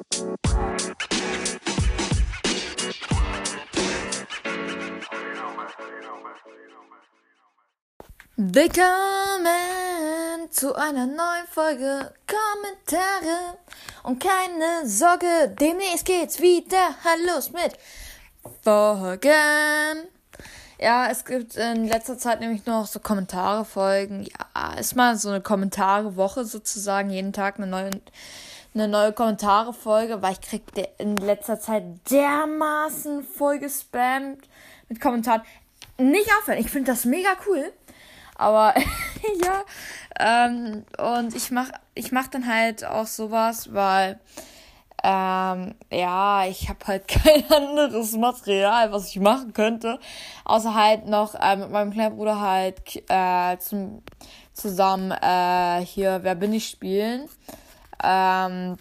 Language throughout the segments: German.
Willkommen zu einer neuen Folge Kommentare und keine Sorge, demnächst geht's wieder los mit Folgen. Ja, es gibt in letzter Zeit nämlich noch so Kommentare Folgen. Ja, ist mal so eine Kommentare Woche sozusagen, jeden Tag eine neue eine neue Kommentare Folge, weil ich krieg in letzter Zeit dermaßen voll gespammt mit Kommentaren. Nicht aufhören, ich finde das mega cool. Aber ja, ähm, und ich mach, ich mach dann halt auch sowas, weil ähm, ja, ich habe halt kein anderes Material, was ich machen könnte, außer halt noch äh, mit meinem kleinen Bruder halt äh, zum, zusammen äh, hier Wer bin ich spielen. Ähm,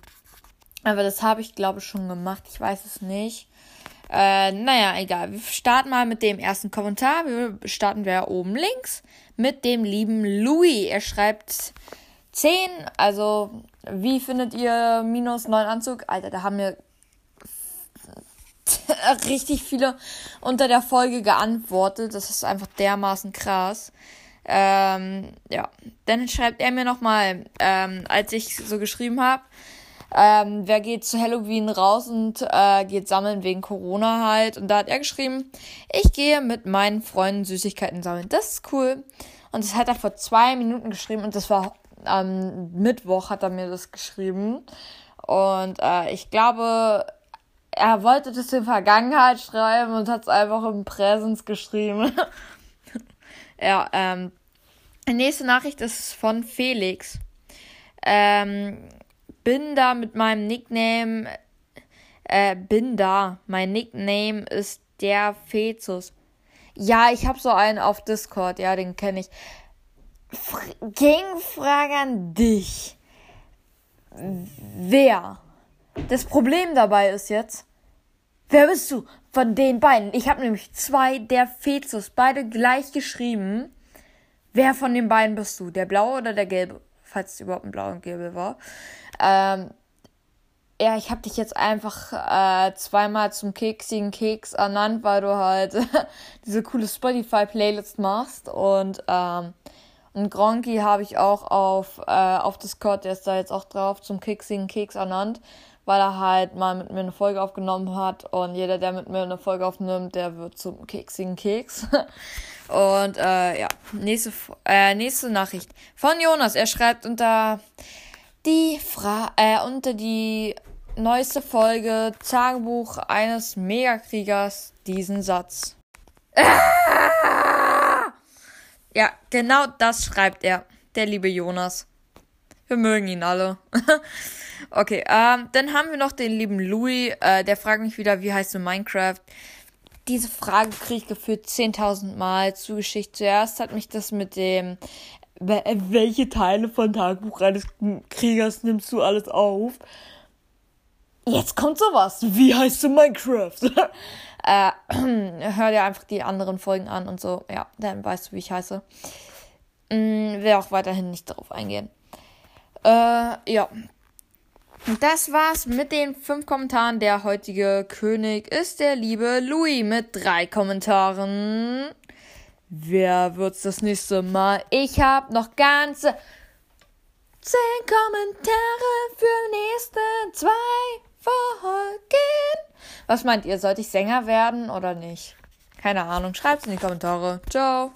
aber das habe ich glaube ich schon gemacht, ich weiß es nicht. Äh, naja, egal. Wir starten mal mit dem ersten Kommentar. Wir starten wir oben links mit dem lieben Louis. Er schreibt 10. Also, wie findet ihr minus 9 Anzug? Alter, da haben wir richtig viele unter der Folge geantwortet. Das ist einfach dermaßen krass. Ähm, ja, dann schreibt er mir nochmal, ähm, als ich so geschrieben habe, ähm, wer geht zu Halloween raus und äh, geht sammeln wegen Corona halt. Und da hat er geschrieben, ich gehe mit meinen Freunden Süßigkeiten sammeln. Das ist cool. Und das hat er vor zwei Minuten geschrieben und das war am Mittwoch hat er mir das geschrieben. Und äh, ich glaube, er wollte das in Vergangenheit schreiben und hat es einfach im Präsens geschrieben. ja, ähm, nächste Nachricht ist von Felix. Ähm, bin da mit meinem Nickname, äh, bin da. Mein Nickname ist der Fezus. Ja, ich habe so einen auf Discord, ja, den kenne ich. F Gegenfrage an dich. Wer? Das Problem dabei ist jetzt, wer bist du von den beiden? Ich habe nämlich zwei der Fezus, beide gleich geschrieben. Wer von den beiden bist du? Der blaue oder der gelbe? Falls es überhaupt ein blau und gelbe war. Ähm, ja, ich habe dich jetzt einfach äh, zweimal zum keksigen Keks ernannt, weil du halt diese coole Spotify-Playlist machst. Und, ähm, und Gronky habe ich auch auf, äh, auf Discord, der ist da jetzt auch drauf, zum keksigen Keks ernannt, weil er halt mal mit mir eine Folge aufgenommen hat. Und jeder, der mit mir eine Folge aufnimmt, der wird zum keksigen Keks. und äh, ja, nächste, äh, nächste Nachricht von Jonas. Er schreibt unter die Fra äh, unter die neueste Folge Tagebuch eines Megakriegers diesen Satz. Ja, genau das schreibt er, der liebe Jonas. Wir mögen ihn alle. okay, ähm, dann haben wir noch den lieben Louis, äh, der fragt mich wieder, wie heißt du Minecraft? Diese Frage kriege ich gefühlt 10.000 Mal zugeschickt. Zuerst hat mich das mit dem, welche Teile von Tagebuch eines Kriegers nimmst du alles auf? Jetzt kommt sowas. Wie heißt du Minecraft? äh, hör dir einfach die anderen Folgen an und so. Ja, dann weißt du, wie ich heiße. Mm, will auch weiterhin nicht darauf eingehen. Äh, ja. Das war's mit den fünf Kommentaren. Der heutige König ist der liebe Louis mit drei Kommentaren. Wer wird's das nächste Mal? Ich hab noch ganze zehn Kommentare für nächste zwei. Was meint ihr? Sollte ich Sänger werden oder nicht? Keine Ahnung. Schreibt's in die Kommentare. Ciao.